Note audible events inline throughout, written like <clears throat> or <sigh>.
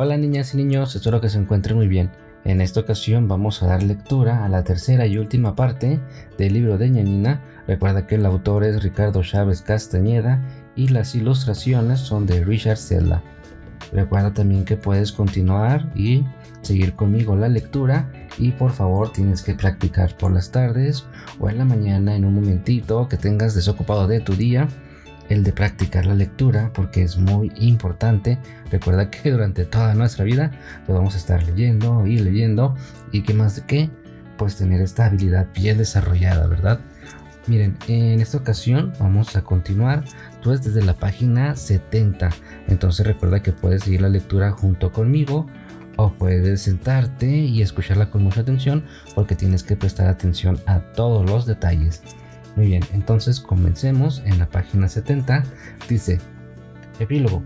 Hola niñas y niños, espero que se encuentren muy bien. En esta ocasión vamos a dar lectura a la tercera y última parte del libro de Ñanina. Recuerda que el autor es Ricardo Chávez Castañeda y las ilustraciones son de Richard Sella. Recuerda también que puedes continuar y seguir conmigo la lectura y por favor tienes que practicar por las tardes o en la mañana en un momentito que tengas desocupado de tu día el de practicar la lectura porque es muy importante. Recuerda que durante toda nuestra vida podemos estar leyendo y leyendo y que más de qué, pues tener esta habilidad bien desarrollada, ¿verdad? Miren, en esta ocasión vamos a continuar pues desde la página 70. Entonces recuerda que puedes seguir la lectura junto conmigo o puedes sentarte y escucharla con mucha atención porque tienes que prestar atención a todos los detalles. Muy bien, entonces comencemos en la página 70. Dice, epílogo.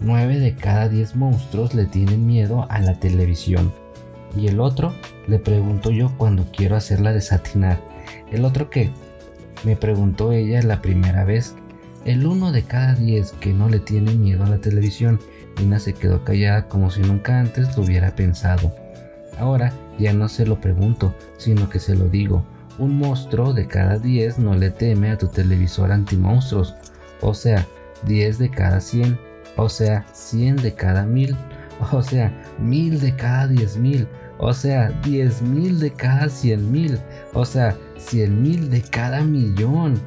9 de cada 10 monstruos le tienen miedo a la televisión. ¿Y el otro? Le pregunto yo cuando quiero hacerla desatinar. ¿El otro qué? Me preguntó ella la primera vez. El uno de cada 10 que no le tiene miedo a la televisión. Nina se quedó callada como si nunca antes lo hubiera pensado. Ahora ya no se lo pregunto, sino que se lo digo. Un monstruo de cada 10 no le teme a tu televisor antimonstruos. O sea, 10 de cada 100. O sea, 100 de cada 1000. O sea, 1000 de cada 10.000. O sea, 10.000 de cada 100.000. O sea, 100.000 de cada millón.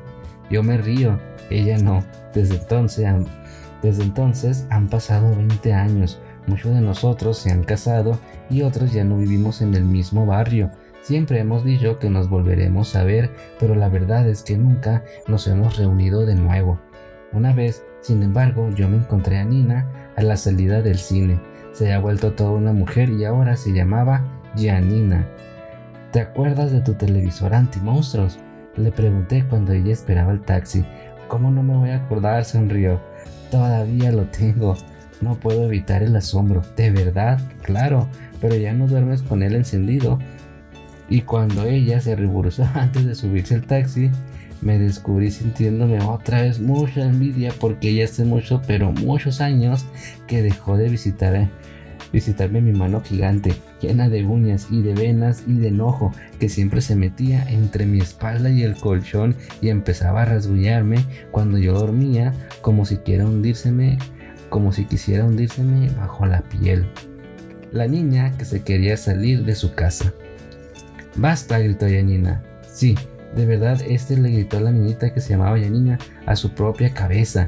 Yo me río, ella no. Desde entonces, han, desde entonces han pasado 20 años. Muchos de nosotros se han casado y otros ya no vivimos en el mismo barrio. Siempre hemos dicho que nos volveremos a ver, pero la verdad es que nunca nos hemos reunido de nuevo. Una vez, sin embargo, yo me encontré a Nina a la salida del cine. Se ha vuelto toda una mujer y ahora se llamaba Gianina. ¿Te acuerdas de tu televisor anti-monstruos? Le pregunté cuando ella esperaba el taxi. ¿Cómo no me voy a acordar? sonrió. Todavía lo tengo. No puedo evitar el asombro. ¿De verdad? Claro, pero ya no duermes con él encendido. Y cuando ella se ruborizó <laughs> antes de subirse al taxi, me descubrí sintiéndome otra vez mucha envidia porque ella hace mucho, pero muchos años que dejó de visitar, visitarme mi mano gigante, llena de uñas y de venas y de enojo, que siempre se metía entre mi espalda y el colchón y empezaba a rasguñarme cuando yo dormía, como si quiera hundírseme, como si quisiera hundírseme bajo la piel. La niña que se quería salir de su casa. Basta, gritó Yanina. Sí, de verdad, este le gritó a la niñita que se llamaba Yanina a su propia cabeza.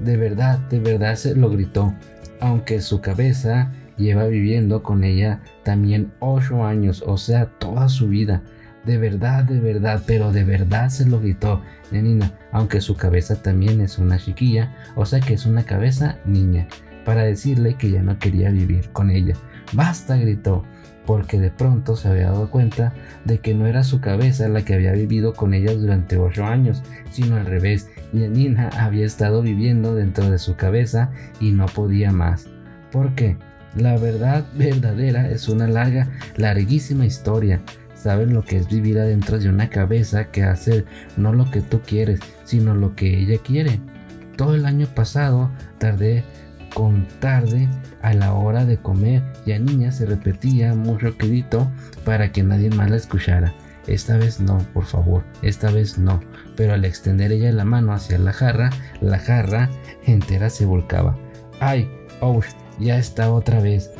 De verdad, de verdad se lo gritó, aunque su cabeza lleva viviendo con ella también ocho años, o sea, toda su vida. De verdad, de verdad, pero de verdad se lo gritó Yanina, aunque su cabeza también es una chiquilla, o sea que es una cabeza niña, para decirle que ya no quería vivir con ella. Basta, gritó porque de pronto se había dado cuenta de que no era su cabeza la que había vivido con ella durante ocho años, sino al revés, y Nina había estado viviendo dentro de su cabeza y no podía más. ¿Por qué? La verdad verdadera es una larga, larguísima historia. Saben lo que es vivir adentro de una cabeza que hace no lo que tú quieres, sino lo que ella quiere. Todo el año pasado tardé con tarde a la hora de comer y a niña se repetía mucho quedito para que nadie más la escuchara. Esta vez no, por favor, esta vez no. Pero al extender ella la mano hacia la jarra, la jarra entera se volcaba. ¡Ay! ¡Oh! Ya está otra vez.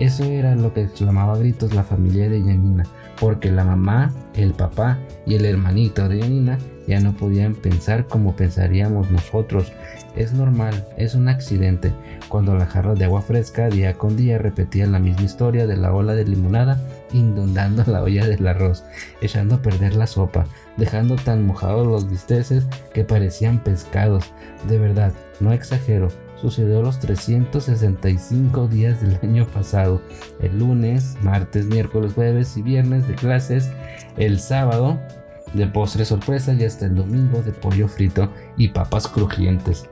Eso era lo que exclamaba a gritos la familia de Yanina, porque la mamá, el papá y el hermanito de Yanina ya no podían pensar como pensaríamos nosotros. Es normal, es un accidente. Cuando la jarra de agua fresca día con día repetía la misma historia de la ola de limonada inundando la olla del arroz, echando a perder la sopa, dejando tan mojados los bisteces que parecían pescados. De verdad, no exagero, sucedió los 365 días del año pasado. El lunes, martes, miércoles, jueves y viernes de clases. El sábado de postre sorpresa y hasta el domingo de pollo frito y papas crujientes.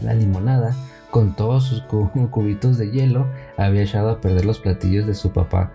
La limonada, con todos sus <laughs> cubitos de hielo, había echado a perder los platillos de su papá,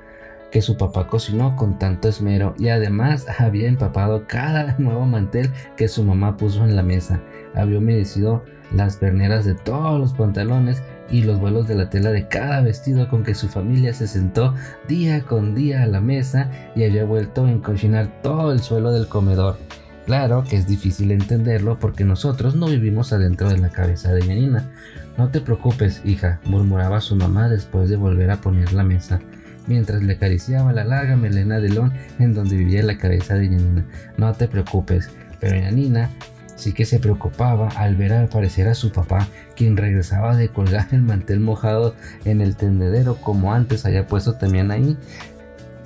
que su papá cocinó con tanto esmero y además <laughs> había empapado cada <laughs> nuevo mantel que su mamá puso en la mesa. Había humedecido las perneras de todos los pantalones y los vuelos de la tela de cada vestido con que su familia se sentó día con día a la mesa y había vuelto a encochinar todo el suelo del comedor. Claro que es difícil entenderlo porque nosotros no vivimos adentro de la cabeza de Yanina. No te preocupes, hija, murmuraba su mamá después de volver a poner la mesa mientras le acariciaba la larga melena de lón en donde vivía la cabeza de Yanina. No te preocupes, pero Yanina sí que se preocupaba al ver aparecer a su papá, quien regresaba de colgar el mantel mojado en el tendedero como antes había puesto también ahí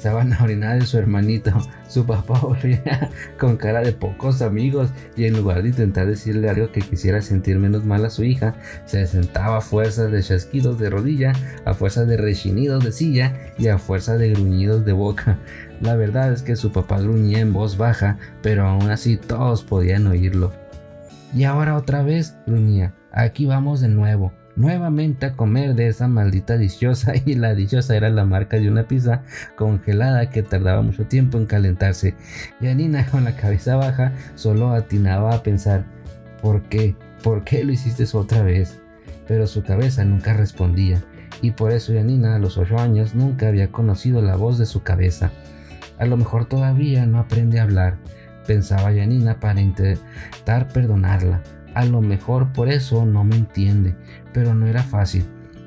a orinar de su hermanito. <laughs> Su papá <laughs> con cara de pocos amigos y en lugar de intentar decirle algo que quisiera sentir menos mal a su hija, se sentaba a fuerza de chasquidos de rodilla, a fuerza de rechinidos de silla y a fuerza de gruñidos de boca. <laughs> La verdad es que su papá gruñía en voz baja, pero aún así todos podían oírlo. Y ahora otra vez, gruñía, aquí vamos de nuevo nuevamente a comer de esa maldita dichosa <laughs> y la dichosa era la marca de una pizza congelada que tardaba mucho tiempo en calentarse. Y Anina con la cabeza baja solo atinaba a pensar, ¿por qué? ¿Por qué lo hiciste otra vez? Pero su cabeza nunca respondía y por eso Yanina a los ocho años nunca había conocido la voz de su cabeza. A lo mejor todavía no aprende a hablar, pensaba Yanina para intentar perdonarla, a lo mejor por eso no me entiende, pero no era fácil.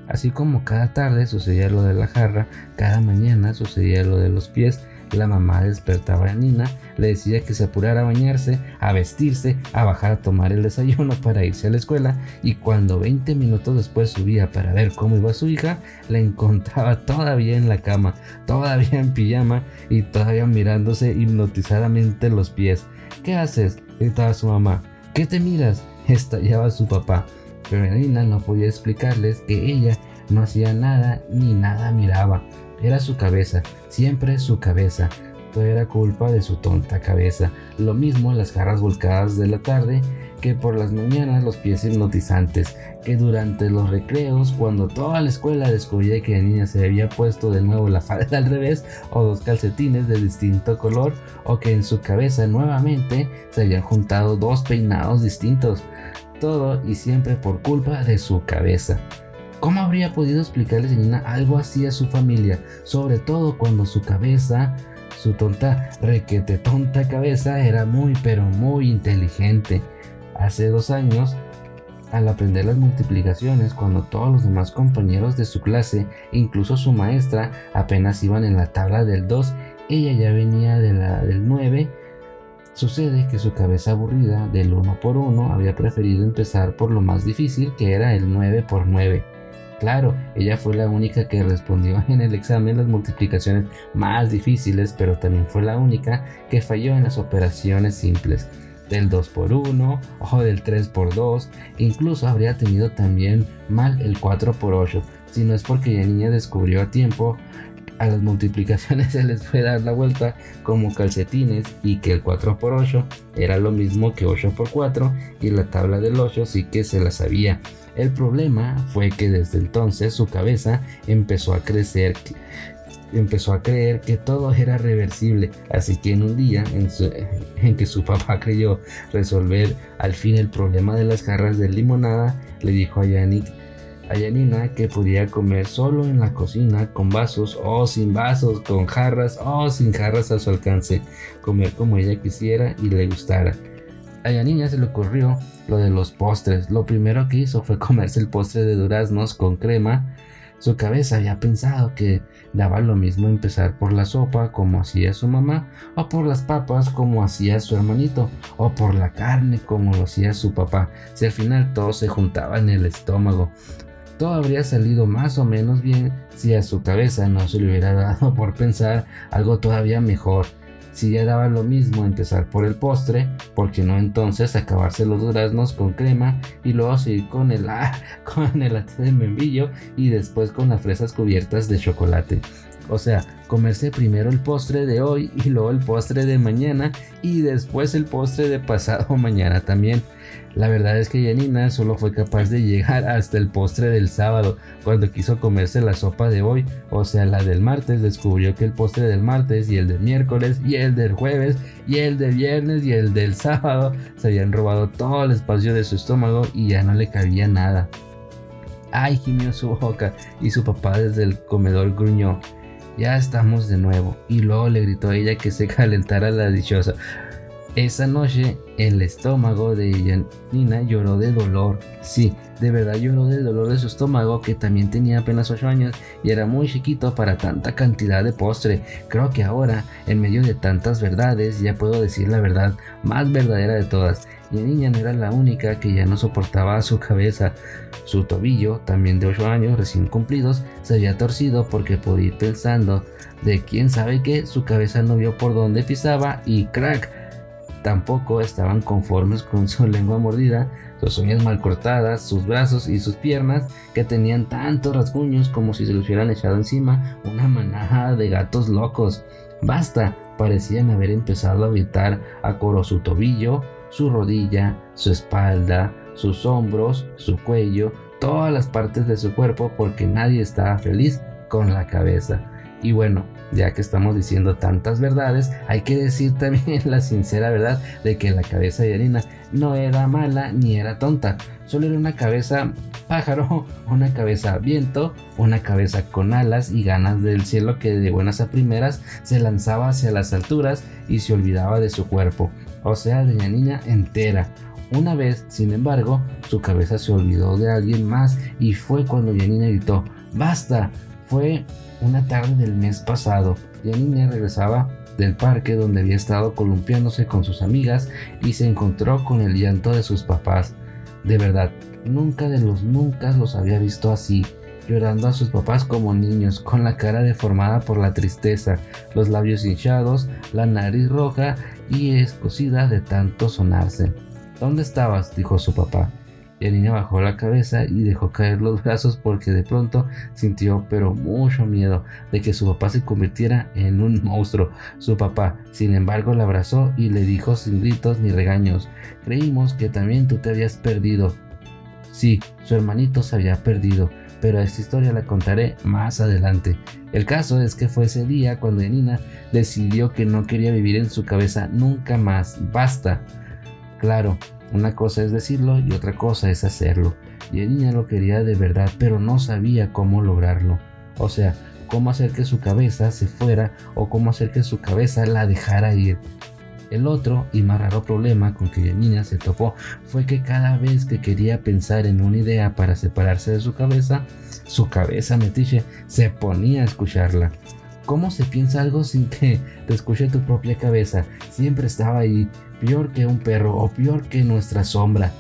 Así como cada tarde sucedía lo de la jarra, cada mañana sucedía lo de los pies, la mamá despertaba a Nina, le decía que se apurara a bañarse, a vestirse, a bajar a tomar el desayuno para irse a la escuela y cuando 20 minutos después subía para ver cómo iba su hija, la encontraba <laughs> todavía en la cama, todavía en pijama y todavía mirándose hipnotizadamente los pies. ¿Qué haces? gritaba su mamá. ¿Qué te miras? Estallaba su papá, pero Nina no podía explicarles que ella no hacía nada ni nada miraba. Era su cabeza, siempre su cabeza. Todo era culpa de su tonta cabeza. Lo mismo las jarras volcadas de la tarde, que por las mañanas los pies hipnotizantes, que durante los recreos, cuando toda la escuela descubría que la niña se había puesto de nuevo la falda <laughs> al revés o dos calcetines de distinto color, o que en su cabeza nuevamente se habían juntado dos peinados distintos. Todo y siempre por culpa de su cabeza. ¿Cómo habría podido explicarle Nina algo así a su familia? Sobre todo cuando su cabeza, su tonta, requete tonta cabeza era muy pero muy inteligente. Hace dos años, al aprender las multiplicaciones, cuando todos los demás compañeros de su clase, incluso su maestra, apenas iban en la tabla del 2, ella ya venía de la del 9. Sucede que su cabeza aburrida del 1 por 1 había preferido empezar por lo más difícil que era el 9 por 9. Claro, ella fue la única que respondió <laughs> en el examen las multiplicaciones más difíciles, pero también fue la única que falló en las operaciones simples del 2 por 1 o del 3 por 2 incluso habría tenido también mal el 4 por 8 si no es porque la niña descubrió a tiempo a las multiplicaciones <laughs> se les fue dar la vuelta como calcetines y que el 4 por 8 era lo mismo que 8 por 4 y la tabla del 8 sí que se la sabía. El problema fue que desde entonces su cabeza empezó a crecer empezó a creer que todo era reversible, así que en un día en, que su papá creyó resolver al fin el problema de las jarras de limonada, le dijo a Yannick a Yanina que podía comer solo en la cocina con vasos o sin vasos, con jarras o sin jarras a su alcance, comer como ella quisiera y le gustara. A Yanina se le ocurrió lo de los postres. Lo primero que hizo fue comerse el postre de duraznos con crema su cabeza había pensado que daba lo mismo empezar por la sopa como hacía su mamá, o por las papas como hacía su hermanito, o por la carne como lo hacía su papá, si al final todo se juntaba en el estómago. Todo habría salido más o menos bien si a su cabeza no se le hubiera dado por pensar algo todavía mejor si ya daba lo mismo empezar por el postre, porque no entonces acabarse los duraznos con crema y luego seguir con el, ah, <laughs> con el de membrillo y después con las fresas cubiertas de chocolate. O sea, comerse primero el postre de hoy y luego el postre de mañana y después el postre de pasado <laughs> mañana también. La verdad es que Janina solo fue capaz de llegar hasta el postre del sábado. Cuando quiso comerse la sopa de hoy, o sea, la del martes, descubrió que el postre del martes y el del miércoles y el del jueves y el del viernes y el del sábado se habían robado todo el espacio de su estómago y ya no le cabía nada. ¡Ay! gimió su boca y su papá desde el comedor gruñó. Ya estamos de nuevo. Y luego le gritó a ella que se <laughs> calentara la dichosa. Esa noche el estómago de Nina lloró de dolor. Sí, de verdad lloró de dolor de su estómago que también tenía apenas 8 años y era muy chiquito para tanta cantidad de postre. Creo que ahora, en medio de tantas verdades, ya puedo decir la verdad más verdadera de todas. La niña no era la única que ya no soportaba su cabeza. Su tobillo, también de 8 años recién cumplidos, se había torcido porque por ir pensando de quién sabe qué, su cabeza no vio por dónde pisaba y crack Tampoco estaban conformes con su <laughs> lengua mordida, sus uñas mal cortadas, sus brazos y sus piernas que tenían tantos rasguños como si se les hubieran echado encima una manada de gatos locos. Basta, parecían haber empezado a gritar a coro su tobillo, su rodilla, su espalda, sus hombros, su cuello, todas las partes de su cuerpo porque nadie estaba feliz con la cabeza. Y bueno, ya que estamos diciendo tantas verdades, hay que decir <laughs> también la sincera verdad de que la cabeza de Arina no era mala ni era tonta, solo era una cabeza pájaro, <laughs> una cabeza viento, una cabeza con alas y ganas del cielo que de buenas a primeras se lanzaba hacia las alturas y se olvidaba de su cuerpo, o sea, de la niña entera. Una vez, sin embargo, su cabeza se olvidó de alguien más y fue cuando Janina gritó, ¡Basta! Fue una tarde del mes pasado. La niña regresaba del parque donde había estado columpiándose con sus amigas y se encontró con el llanto de sus papás. De verdad, nunca de los nunca los había visto así, llorando a sus papás como niños, con la cara deformada por la tristeza, los labios hinchados, la nariz roja y escocida de tanto sonarse. ¿Dónde estabas? dijo su papá. Y la niña bajó la cabeza y dejó caer los <laughs> brazos porque de pronto sintió pero mucho miedo de que su papá se convirtiera en un <laughs> monstruo. Su papá, sin embargo, la abrazó y le dijo sin gritos ni regaños, creímos que también tú te habías perdido. Sí, su hermanito se había perdido, pero esta historia la contaré más adelante. El caso es que fue ese día cuando Nina decidió que no quería vivir en su cabeza nunca más. Basta. Claro, una cosa es decirlo y otra cosa es hacerlo. Y el niña lo quería de verdad, pero no sabía cómo lograrlo. O sea, cómo hacer que su cabeza se fuera o cómo hacer que su cabeza la dejara ir. El otro y más raro problema con que niña se topó fue que cada vez que quería pensar en una idea para separarse de su cabeza, su cabeza metiche se ponía a escucharla. ¿Cómo se piensa algo sin que te escuche tu propia cabeza? Siempre estaba ahí, peor que un perro o peor que nuestra sombra.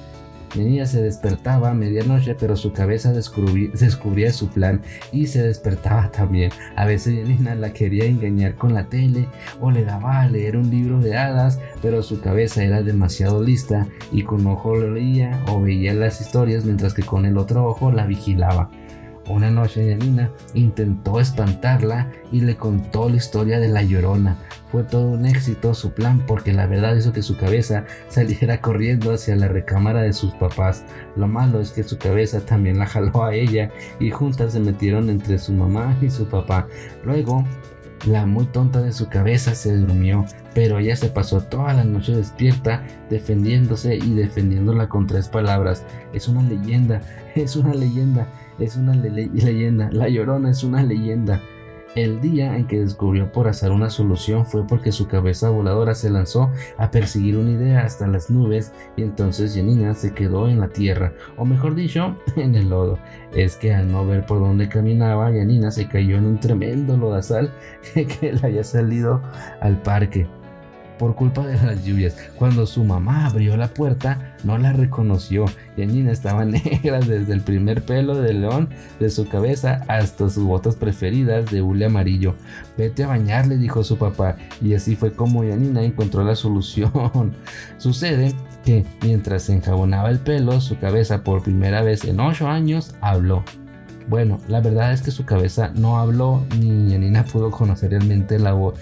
Mi niña se despertaba a medianoche, pero su cabeza descubría, su plan y se despertaba también. A veces Nina la quería engañar con la tele o le daba a leer un libro de hadas, pero su cabeza era demasiado lista y con un ojo leía o veía las historias mientras que con el otro ojo la vigilaba. Una noche Yanina intentó espantarla y le contó la historia de la llorona. Fue todo un éxito su plan porque la verdad hizo que su cabeza saliera corriendo hacia la recámara de sus papás. Lo malo es que su cabeza también la jaló a ella y juntas se metieron entre su mamá y su papá. Luego la muy tonta de su cabeza se durmió, pero ella se pasó toda la noche despierta defendiéndose y defendiéndola con tres palabras. Es una leyenda, <laughs> es una leyenda es una leyenda, La Llorona es una leyenda. El día en que descubrió por hacer una solución fue porque su cabeza voladora se lanzó a perseguir una idea hasta las nubes y entonces Janina se quedó en la tierra, o mejor dicho, <laughs> en el lodo. Es que al no ver por dónde caminaba, Janina se cayó en un tremendo lodazal <laughs> que le había salido al parque por culpa de las lluvias. Cuando su mamá abrió la puerta, no la reconoció. Yanina estaba <laughs> negra desde el primer pelo de león de su cabeza hasta sus botas preferidas de hule amarillo. Vete a bañar, le dijo su papá, y así fue como Yanina encontró la solución. <laughs> Sucede que mientras se enjabonaba el pelo, su cabeza por primera vez en 8 años habló. Bueno, la verdad es que su cabeza no habló ni Yanina pudo conocer realmente la voz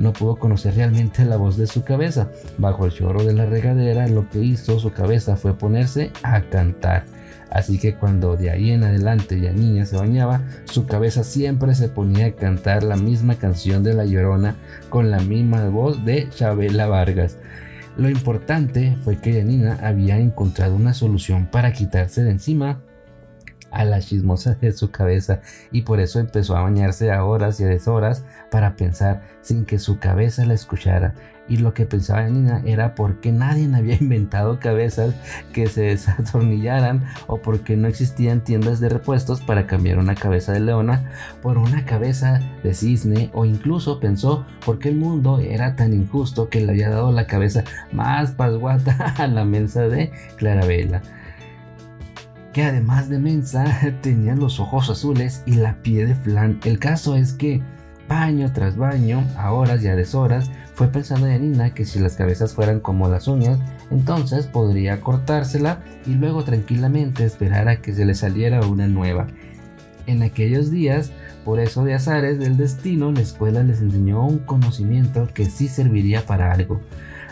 no pudo conocer realmente la voz de su cabeza. Bajo el chorro de la regadera, lo que hizo su cabeza fue ponerse a cantar. Así que cuando de ahí en adelante la niña se bañaba, su cabeza siempre se ponía a cantar la misma canción de La Llorona con la misma voz de Chabela Vargas. Lo importante fue que Yanina había encontrado una solución para quitarse de encima a la chismosa de su cabeza y por eso empezó a bañarse a horas y a deshoras para pensar sin que su cabeza la escuchara. Y lo que pensaba Nina era por qué nadie había <laughs> inventado cabezas que se desatornillaran o por qué no existían tiendas de repuestos para cambiar una cabeza de leona por una cabeza de cisne o incluso pensó por qué el mundo era tan injusto que le había dado la cabeza más pasguata <laughs> a la mensa de Clarabella que además de mensa <laughs> tenía los ojos azules y la piel de flan. El caso es que baño tras baño, a horas y a deshoras, fue pensando Yanina que si las cabezas fueran como las uñas, entonces podría cortársela y luego tranquilamente esperar a que se le saliera una nueva. En aquellos días, por eso de azares del destino, la escuela les enseñó un conocimiento que sí serviría para algo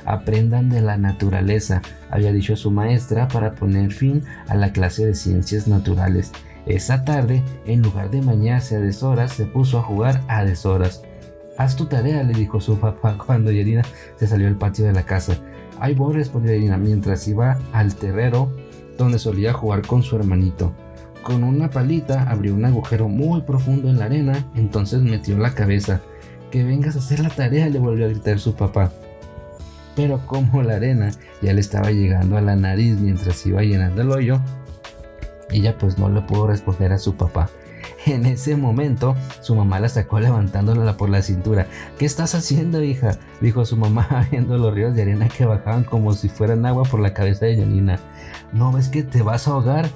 aprendan de la naturaleza, había dicho su maestra para poner fin a la clase de ciencias naturales. Esa tarde, en lugar de bañarse a deshoras, se puso a jugar a deshoras. Haz tu tarea, le dijo su <laughs> papá cuando Yerina se salió al patio de la casa. Ahí voy, respondió Yerina mientras iba al terrero donde solía jugar con su hermanito. Con una palita abrió un agujero muy profundo en la arena, entonces metió la cabeza. Que vengas a hacer la tarea, le volvió a gritar su papá pero como la arena ya le estaba llegando a la nariz mientras iba llenando el hoyo, ella pues no le pudo responder a su papá. En ese momento, su mamá la sacó levantándola por la cintura. ¿Qué estás haciendo, hija? dijo su mamá <laughs> viendo los ríos de arena que bajaban como si fueran agua por la cabeza de Janina. ¿No ves que te vas a ahogar?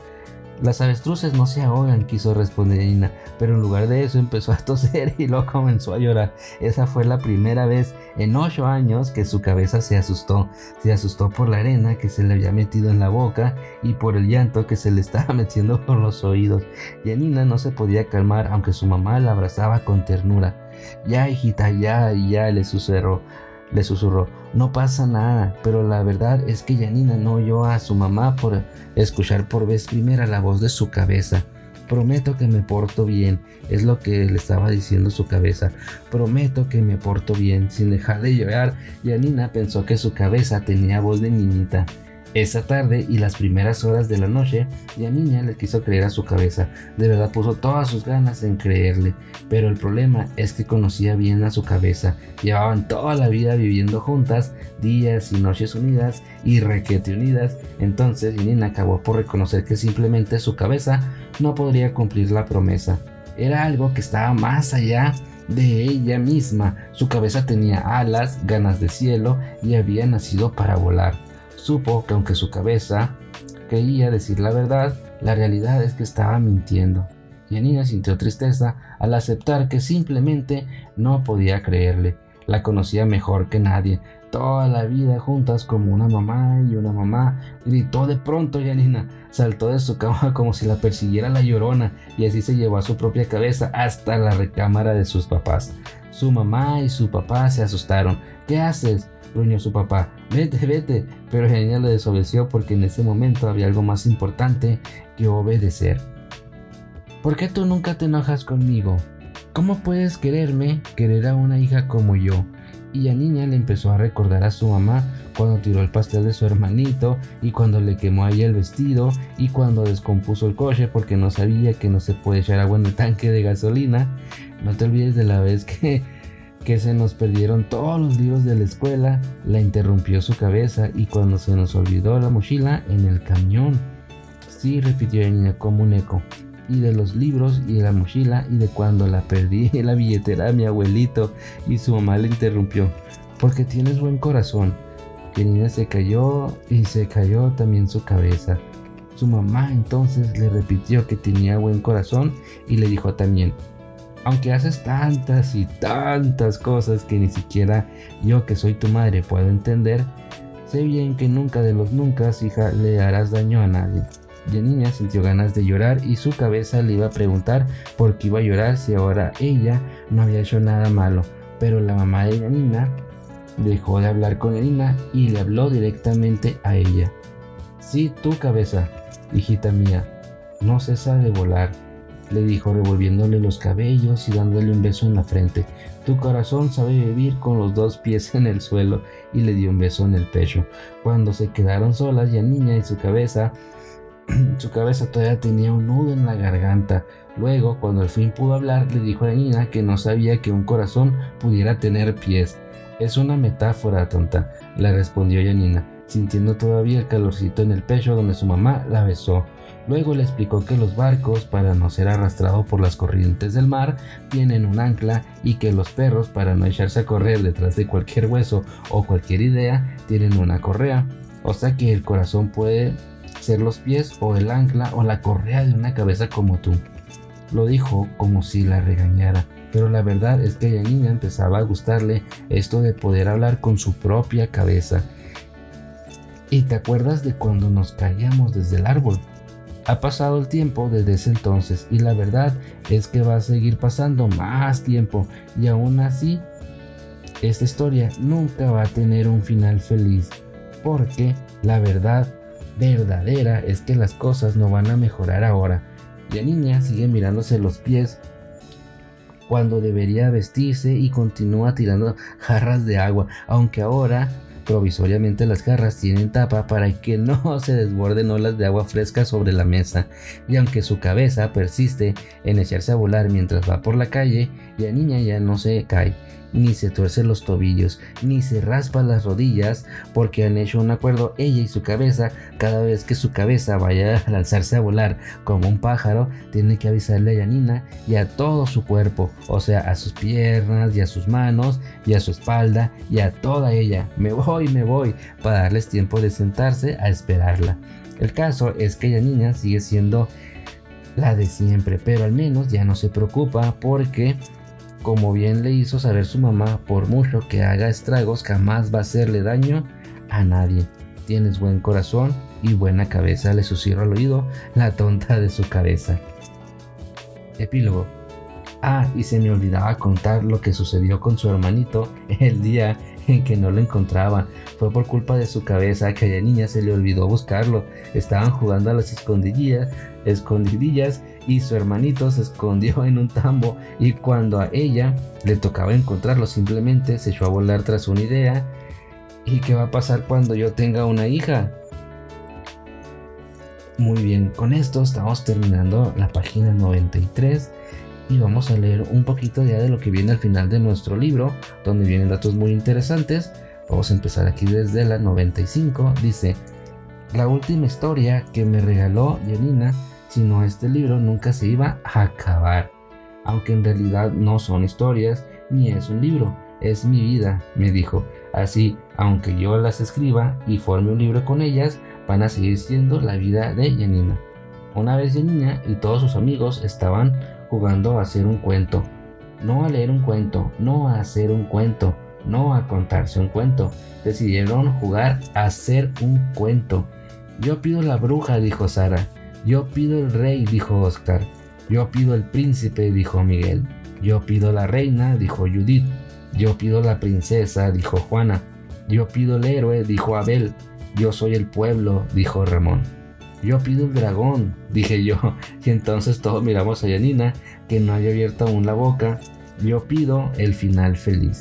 Las avestruces no se ahogan, quiso responder Nina, pero en lugar de eso empezó a <laughs> toser y luego comenzó a llorar. Esa fue la primera vez en ocho años que su cabeza se asustó. Se asustó por la arena que se le había metido en la boca y por el llanto que se le estaba <laughs> metiendo por los oídos. Y Nina no se podía calmar aunque su mamá la abrazaba con ternura. Ya, hijita, ya, ya, le susurró le susurró. No pasa nada, pero la verdad es que Janina no oyó a su mamá por escuchar por vez primera la voz de su cabeza. Prometo que me porto bien, es lo que le estaba diciendo su cabeza. Prometo que me porto bien. Sin dejar de llorar, Janina pensó que su cabeza tenía voz de niñita. Esa tarde y las primeras horas de la noche, la niña le quiso creer a su cabeza. De verdad puso todas sus ganas en creerle. Pero el problema es que conocía bien a su cabeza. Llevaban toda la vida viviendo juntas, días y noches unidas y requete unidas. Entonces Janina acabó por reconocer que simplemente su cabeza no podría cumplir la promesa. Era algo que estaba más allá de ella misma. Su cabeza tenía alas, ganas de cielo y había nacido para volar. Supo que aunque su cabeza creía decir la verdad, la realidad es que estaba mintiendo. Y Anina sintió tristeza al aceptar que simplemente no podía creerle. La conocía mejor que nadie, toda la vida juntas como una mamá y una mamá. Gritó de pronto Yanina, saltó de su cama <laughs> como si la persiguiera la llorona y así se llevó a su propia cabeza hasta la recámara de sus papás. Su mamá y su papá se asustaron. ¿Qué haces? Su papá. Vete, vete. Pero Janina le desobedeció porque en ese momento había algo más importante que obedecer. ¿Por qué tú nunca te enojas conmigo? ¿Cómo puedes quererme, querer a una hija como yo? Y la niña le empezó a recordar a su mamá cuando tiró el pastel de su hermanito y cuando le quemó a ella el vestido y cuando descompuso el coche porque no sabía que no se puede echar agua en el tanque de gasolina. No te olvides de la vez que que se nos perdieron todos los libros de la escuela, la interrumpió su cabeza y cuando se nos olvidó la mochila en el camión. Sí, repitió la niña como un eco. Y de los libros y de la mochila y de cuando la perdí <laughs> en la billetera de mi abuelito y su mamá le interrumpió. Porque tienes buen corazón. Que niña se cayó y se cayó también su cabeza. Su mamá entonces le repitió que tenía buen corazón y le dijo también, aunque haces tantas y tantas cosas que ni siquiera yo que soy tu madre puedo entender, sé bien que nunca de los nunca, hija, le harás daño a nadie. Y niña sintió ganas de llorar y su cabeza le iba a preguntar por qué iba a llorar si ahora ella no había hecho nada malo. Pero la mamá de Yanina dejó de hablar con Yanina y le habló directamente a ella. Sí, tu cabeza, hijita mía, no cesa de volar le dijo revolviéndole los cabellos y dándole un beso en la frente. Tu corazón sabe vivir con los dos pies en el suelo y le dio un beso en el pecho. Cuando se quedaron solas, ya niña y su cabeza <clears throat> Su cabeza todavía tenía un nudo en la garganta. Luego, cuando al fin pudo hablar, le dijo a Yanina que no sabía que un corazón pudiera tener pies. Es una metáfora, tonta, le respondió Yanina, sintiendo todavía el calorcito en el pecho donde su mamá la besó. Luego le explicó que los barcos, para no ser arrastrados por las corrientes del mar, tienen un ancla y que los perros, para no echarse a correr detrás de cualquier hueso o cualquier idea, tienen una correa. O sea que el corazón puede ser los pies o el ancla o la correa de una cabeza como tú. Lo dijo como si la regañara, pero la verdad es que a la niña empezaba a gustarle esto de poder hablar con su propia cabeza. ¿Y te acuerdas de cuando nos caíamos desde el árbol? Ha pasado el tiempo desde ese entonces y la verdad es que va a seguir pasando más tiempo y aún así esta historia nunca va a tener un final feliz porque la verdad verdadera es que las cosas no van a mejorar ahora. La niña sigue mirándose los pies cuando debería vestirse y continúa tirando jarras de agua, aunque ahora provisoriamente las jarras tienen tapa para que no <laughs> se desborden olas de agua fresca sobre la mesa, y aunque su cabeza persiste en echarse a volar mientras va por la calle, la niña ya no se cae ni se tuerce los tobillos, ni se raspa las rodillas, porque han hecho un acuerdo ella y su cabeza, cada vez que su cabeza vaya a lanzarse a volar como un pájaro, tiene que avisarle a Yanina y a todo su cuerpo, o sea, a sus piernas y a sus manos y a su espalda y a toda ella. Me voy, me voy, para darles tiempo de sentarse a esperarla. El caso es que Yanina sigue siendo la de siempre, pero al menos ya no se preocupa porque como bien le hizo saber su mamá, por mucho que haga estragos, jamás va a hacerle daño a nadie. Tienes buen corazón y buena cabeza, le susurró al oído la tonta de su cabeza. Epílogo. Ah, y se me olvidaba contar lo que sucedió con su hermanito el día <laughs> que no lo encontraba. Fue por culpa de su cabeza que a la niña se le olvidó buscarlo. Estaban jugando a las escondidillas, escondidillas y su hermanito se escondió en un tambo y cuando a ella le tocaba encontrarlo simplemente se echó a volar tras una idea. ¿Y qué va a pasar cuando yo tenga una hija? Muy bien, con esto estamos terminando la página 93 y vamos a leer un poquito ya de lo que viene al final de nuestro libro, donde vienen datos muy interesantes. Vamos a empezar aquí desde la 95. Dice, la última historia que me regaló Janina, si no este libro nunca se iba a acabar. Aunque en realidad no son historias, ni es un libro, es mi vida, me dijo. Así, aunque yo las escriba y forme un libro con ellas, van a seguir siendo la vida de Janina. Una vez Janina y todos sus amigos estaban jugando a hacer un cuento. No a leer un cuento, no a hacer un cuento, no a contarse un cuento. Decidieron jugar a hacer un cuento. Yo pido la bruja, dijo Sara. Yo pido el rey, dijo Oscar. Yo pido el príncipe, dijo Miguel. Yo pido la reina, dijo Judith. Yo pido la princesa, dijo Juana. Yo pido el héroe, dijo Abel. Yo soy el pueblo, dijo Ramón. Yo pido el dragón, dije yo, <laughs> y entonces todos miramos a Yanina, que no había abierto aún la boca. Yo pido el final feliz.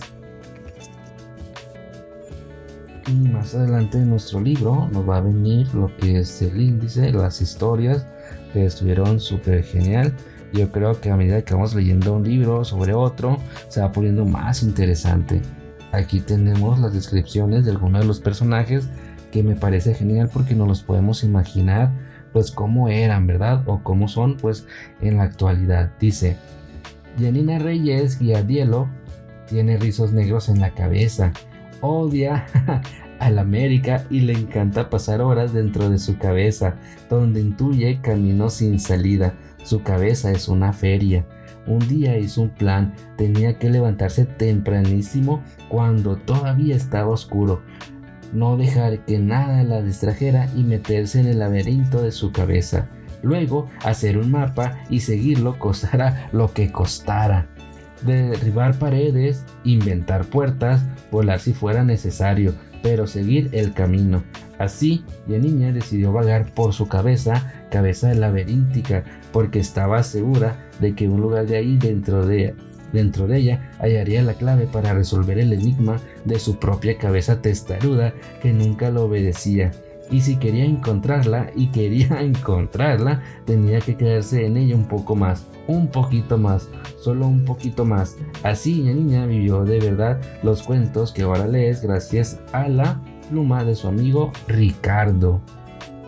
Y más adelante en nuestro libro nos va a venir lo que es el índice, las historias que estuvieron súper genial. Yo creo que a medida que vamos leyendo un libro sobre otro, se va poniendo más interesante. Aquí tenemos las descripciones de algunos de los personajes que me parece genial porque no los podemos imaginar pues cómo eran, ¿verdad? O cómo son pues en la actualidad. Dice, Janina Reyes Guiadielo tiene rizos negros en la cabeza, odia <laughs> al América y le encanta pasar horas dentro de su cabeza, donde intuye camino sin salida. Su cabeza es una feria. Un día hizo un plan, tenía que levantarse tempranísimo cuando todavía estaba oscuro no dejar que nada la distrajera y meterse en el laberinto de su cabeza. Luego hacer un mapa y seguirlo costara <laughs> lo que costara. Derribar paredes, inventar puertas, volar si fuera necesario, pero seguir el camino. Así, la niña decidió vagar por su cabeza, cabeza laberíntica, porque estaba segura de que un lugar de ahí dentro de Dentro de ella hallaría la clave para resolver el enigma de su propia cabeza testaruda que nunca lo obedecía. y si quería encontrarla y quería <laughs> encontrarla, tenía que quedarse en ella un poco más, un poquito más, solo un poquito más. Así la niña vivió de verdad los cuentos que ahora lees gracias a la pluma de su amigo Ricardo.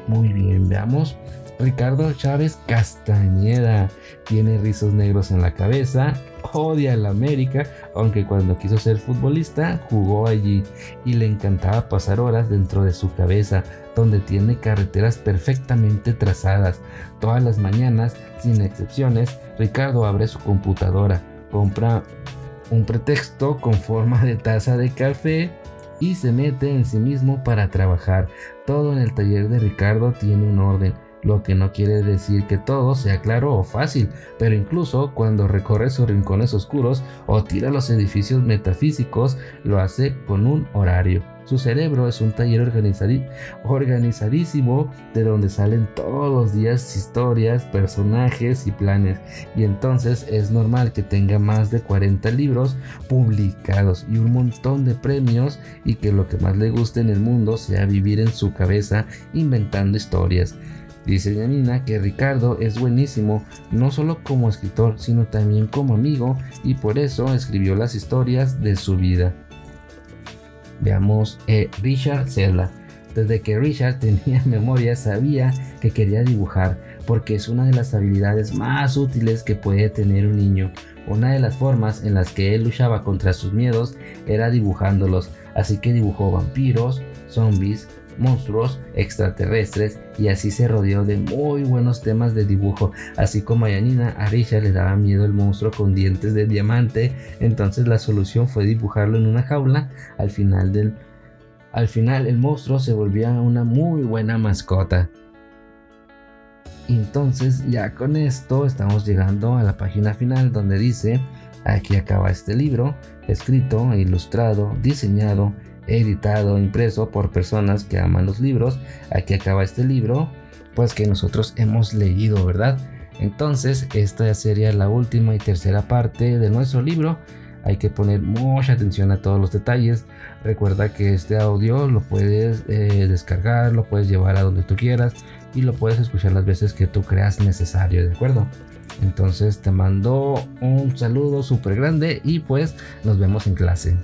Muy bien, veamos. Ricardo Chávez Castañeda tiene rizos negros en la cabeza, odia la América, aunque cuando quiso ser futbolista jugó allí y le encantaba pasar horas dentro de su cabeza, donde tiene carreteras perfectamente trazadas. Todas las mañanas, sin excepciones, Ricardo abre su computadora, compra un pretexto con forma de taza de café y se mete en sí mismo para trabajar. Todo en el taller de Ricardo tiene un orden lo que no quiere decir que todo sea claro o fácil, pero incluso cuando recorre sus rincones oscuros o tira los edificios metafísicos, lo hace con un horario. Su cerebro es un taller organizadísimo de donde salen todos los días historias, personajes y planes. Y entonces es normal que tenga más de 40 libros publicados y un montón de premios y que lo que más le guste en el mundo sea vivir en su cabeza inventando historias. Dice Yanina que Ricardo es buenísimo, no solo como escritor, sino también como amigo, y por eso escribió las historias de su vida. Veamos eh, Richard Zelda. Desde que Richard <laughs> tenía memoria sabía que quería dibujar, porque es una de las habilidades más útiles que puede tener un niño. Una de las formas en las que él luchaba contra sus miedos era dibujándolos, así que dibujó vampiros, zombies, monstruos extraterrestres y así se rodeó de muy buenos temas de dibujo. Así como a Yanina, a Richard le daba miedo el monstruo con dientes de diamante, entonces la solución fue dibujarlo en una jaula. Al final del al final el monstruo se volvía una muy buena mascota. Entonces ya con esto estamos llegando a la página final donde dice aquí acaba este libro, escrito, ilustrado, diseñado editado, impreso por personas que aman los libros. Aquí acaba este libro, pues que nosotros hemos leído, ¿verdad? Entonces, esta sería la última y tercera parte de nuestro libro. Hay que poner mucha atención a todos los detalles. Recuerda que este audio lo puedes eh, descargar, lo puedes llevar a donde tú quieras y lo puedes escuchar las veces que tú creas necesario, ¿de acuerdo? Entonces te mando un saludo súper grande y pues nos vemos en clase.